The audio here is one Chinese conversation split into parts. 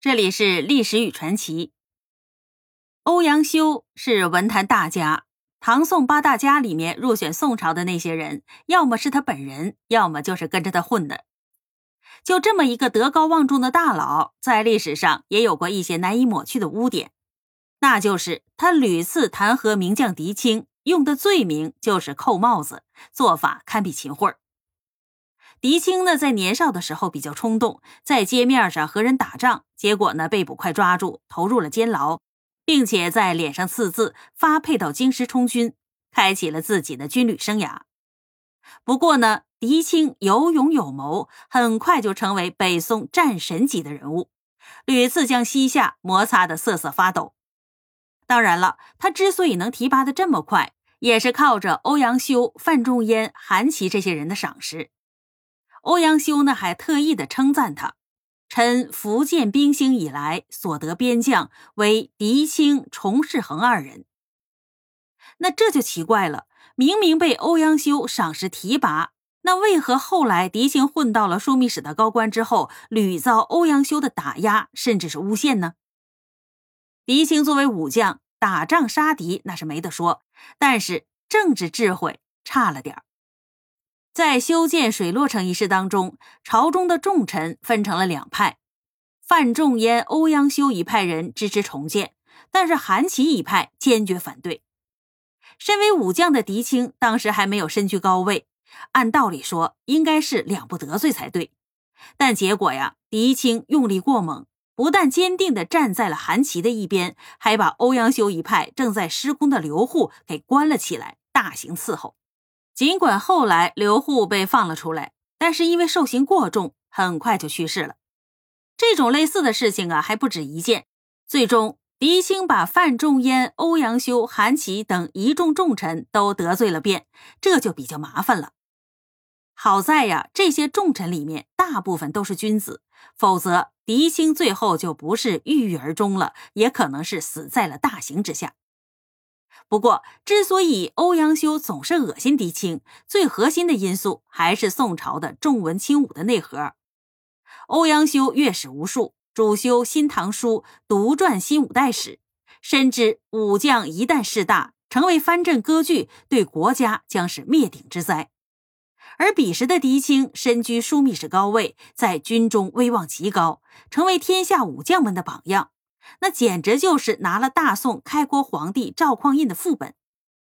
这里是历史与传奇。欧阳修是文坛大家，唐宋八大家里面入选宋朝的那些人，要么是他本人，要么就是跟着他混的。就这么一个德高望重的大佬，在历史上也有过一些难以抹去的污点，那就是他屡次弹劾名将狄青，用的罪名就是扣帽子，做法堪比秦桧儿。狄青呢，在年少的时候比较冲动，在街面上和人打仗，结果呢被捕快抓住，投入了监牢，并且在脸上刺字，发配到京师充军，开启了自己的军旅生涯。不过呢，狄青有勇有谋，很快就成为北宋战神级的人物，屡次将西夏摩擦得瑟瑟发抖。当然了，他之所以能提拔的这么快，也是靠着欧阳修、范仲淹、韩琦这些人的赏识。欧阳修呢，还特意的称赞他：“臣福建兵兴以来所得边将，为狄青、崇世恒二人。”那这就奇怪了，明明被欧阳修赏识提拔，那为何后来狄青混到了枢密使的高官之后，屡遭欧阳修的打压，甚至是诬陷呢？狄青作为武将，打仗杀敌那是没得说，但是政治智慧差了点儿。在修建水洛城一事当中，朝中的重臣分成了两派，范仲淹、欧阳修一派人支持重建，但是韩琦一派坚决反对。身为武将的狄青当时还没有身居高位，按道理说应该是两不得罪才对，但结果呀，狄青用力过猛，不但坚定地站在了韩琦的一边，还把欧阳修一派正在施工的刘户给关了起来，大刑伺候。尽管后来刘户被放了出来，但是因为受刑过重，很快就去世了。这种类似的事情啊，还不止一件。最终，狄青把范仲淹、欧阳修、韩琦等一众重臣都得罪了遍，这就比较麻烦了。好在呀，这些重臣里面大部分都是君子，否则狄青最后就不是郁郁而终了，也可能是死在了大刑之下。不过，之所以欧阳修总是恶心狄青，最核心的因素还是宋朝的重文轻武的内核。欧阳修阅史无数，主修《新唐书》，独撰《新五代史》，深知武将一旦势大，成为藩镇割据，对国家将是灭顶之灾。而彼时的狄青身居枢密使高位，在军中威望极高，成为天下武将们的榜样。那简直就是拿了大宋开国皇帝赵匡胤的副本，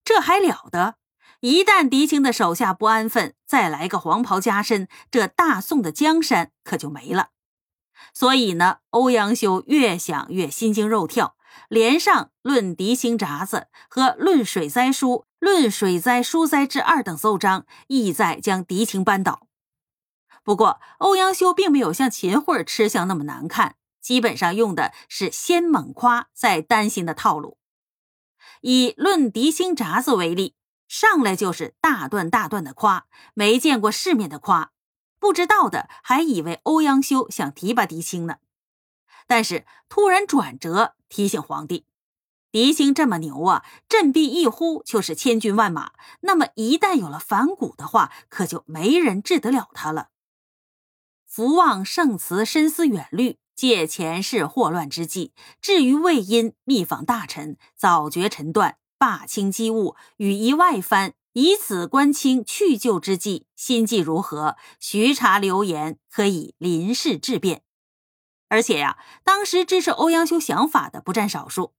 这还了得！一旦狄青的手下不安分，再来个黄袍加身，这大宋的江山可就没了。所以呢，欧阳修越想越心惊肉跳，连上《论狄青札子》和《论水灾书》《论水灾疏灾之二》等奏章，意在将狄青扳倒。不过，欧阳修并没有像秦桧吃相那么难看。基本上用的是先猛夸再担心的套路。以《论狄青札子》为例，上来就是大段大段的夸，没见过世面的夸，不知道的还以为欧阳修想提拔狄青呢。但是突然转折，提醒皇帝，狄青这么牛啊，振臂一呼就是千军万马，那么一旦有了反骨的话，可就没人治得了他了。福望圣慈，深思远虑。借前世祸乱之际，至于魏因密访大臣，早决臣断，罢清机务，与一外藩，以此观清去旧之计，心计如何？徐查流言，可以临事质变。而且呀，当时支持欧阳修想法的不占少数，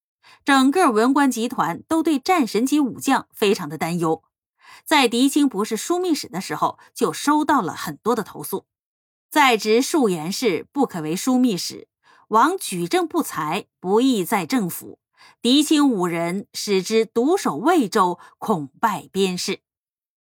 整个文官集团都对战神级武将非常的担忧，在狄青不是枢密使的时候，就收到了很多的投诉。在职数言事，不可为枢密使。王举政不才，不宜在政府。嫡亲五人使之独守魏州，恐败边事。